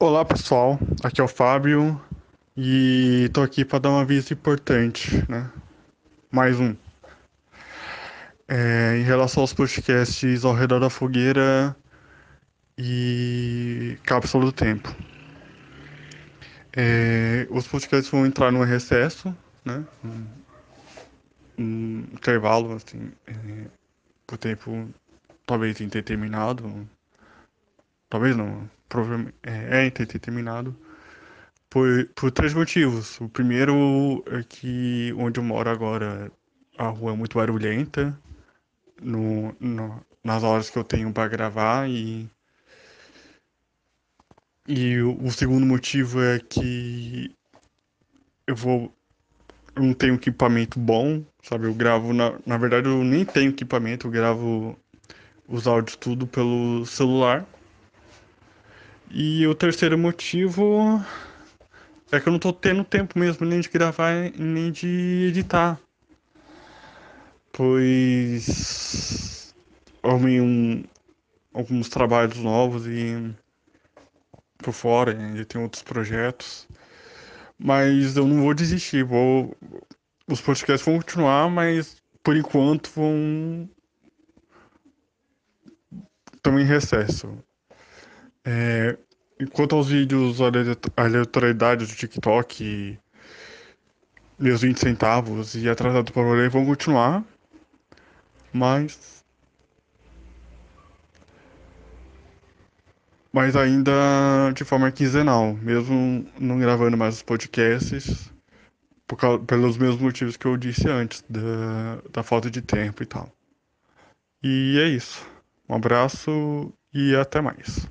Olá pessoal, aqui é o Fábio e tô aqui para dar um aviso importante, né? Mais um. É, em relação aos podcasts ao redor da fogueira e cápsula do tempo. É, os podcasts vão entrar no recesso, né? Um, um intervalo, assim, é, por tempo talvez indeterminado, talvez não, é, é indeterminado por, por três motivos. O primeiro é que onde eu moro agora a rua é muito barulhenta no, no nas horas que eu tenho para gravar e e o, o segundo motivo é que eu vou eu não tenho equipamento bom, sabe? Eu gravo na, na verdade eu nem tenho equipamento, eu gravo os áudios tudo pelo celular. E o terceiro motivo é que eu não tô tendo tempo mesmo nem de gravar nem de editar. Pois arrumei um, alguns trabalhos novos e por fora, ainda tem outros projetos. Mas eu não vou desistir, vou. Os podcasts vão continuar, mas por enquanto vão. Estão em recesso. É, enquanto aos vídeos aleatoriedade do TikTok, meus 20 centavos e atrasado para rolê vão continuar, mas. Mas ainda de forma quinzenal, mesmo não gravando mais os podcasts, causa, pelos mesmos motivos que eu disse antes, da, da falta de tempo e tal. E é isso. Um abraço e até mais.